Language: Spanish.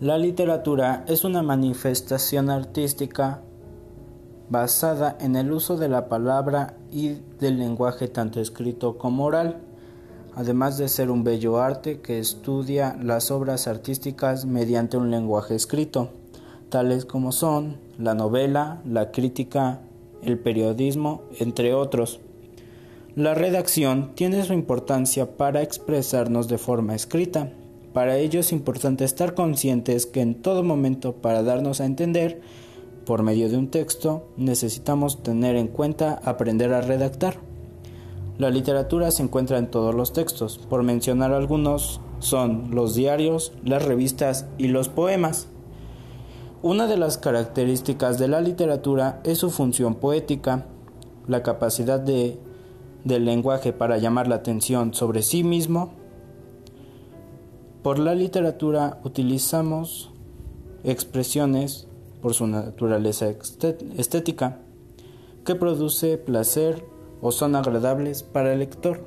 La literatura es una manifestación artística basada en el uso de la palabra y del lenguaje tanto escrito como oral, además de ser un bello arte que estudia las obras artísticas mediante un lenguaje escrito, tales como son la novela, la crítica, el periodismo, entre otros. La redacción tiene su importancia para expresarnos de forma escrita, para ello es importante estar conscientes que en todo momento para darnos a entender por medio de un texto necesitamos tener en cuenta aprender a redactar. La literatura se encuentra en todos los textos, por mencionar algunos son los diarios, las revistas y los poemas. Una de las características de la literatura es su función poética, la capacidad de, del lenguaje para llamar la atención sobre sí mismo por la literatura utilizamos expresiones por su naturaleza estética que produce placer o son agradables para el lector.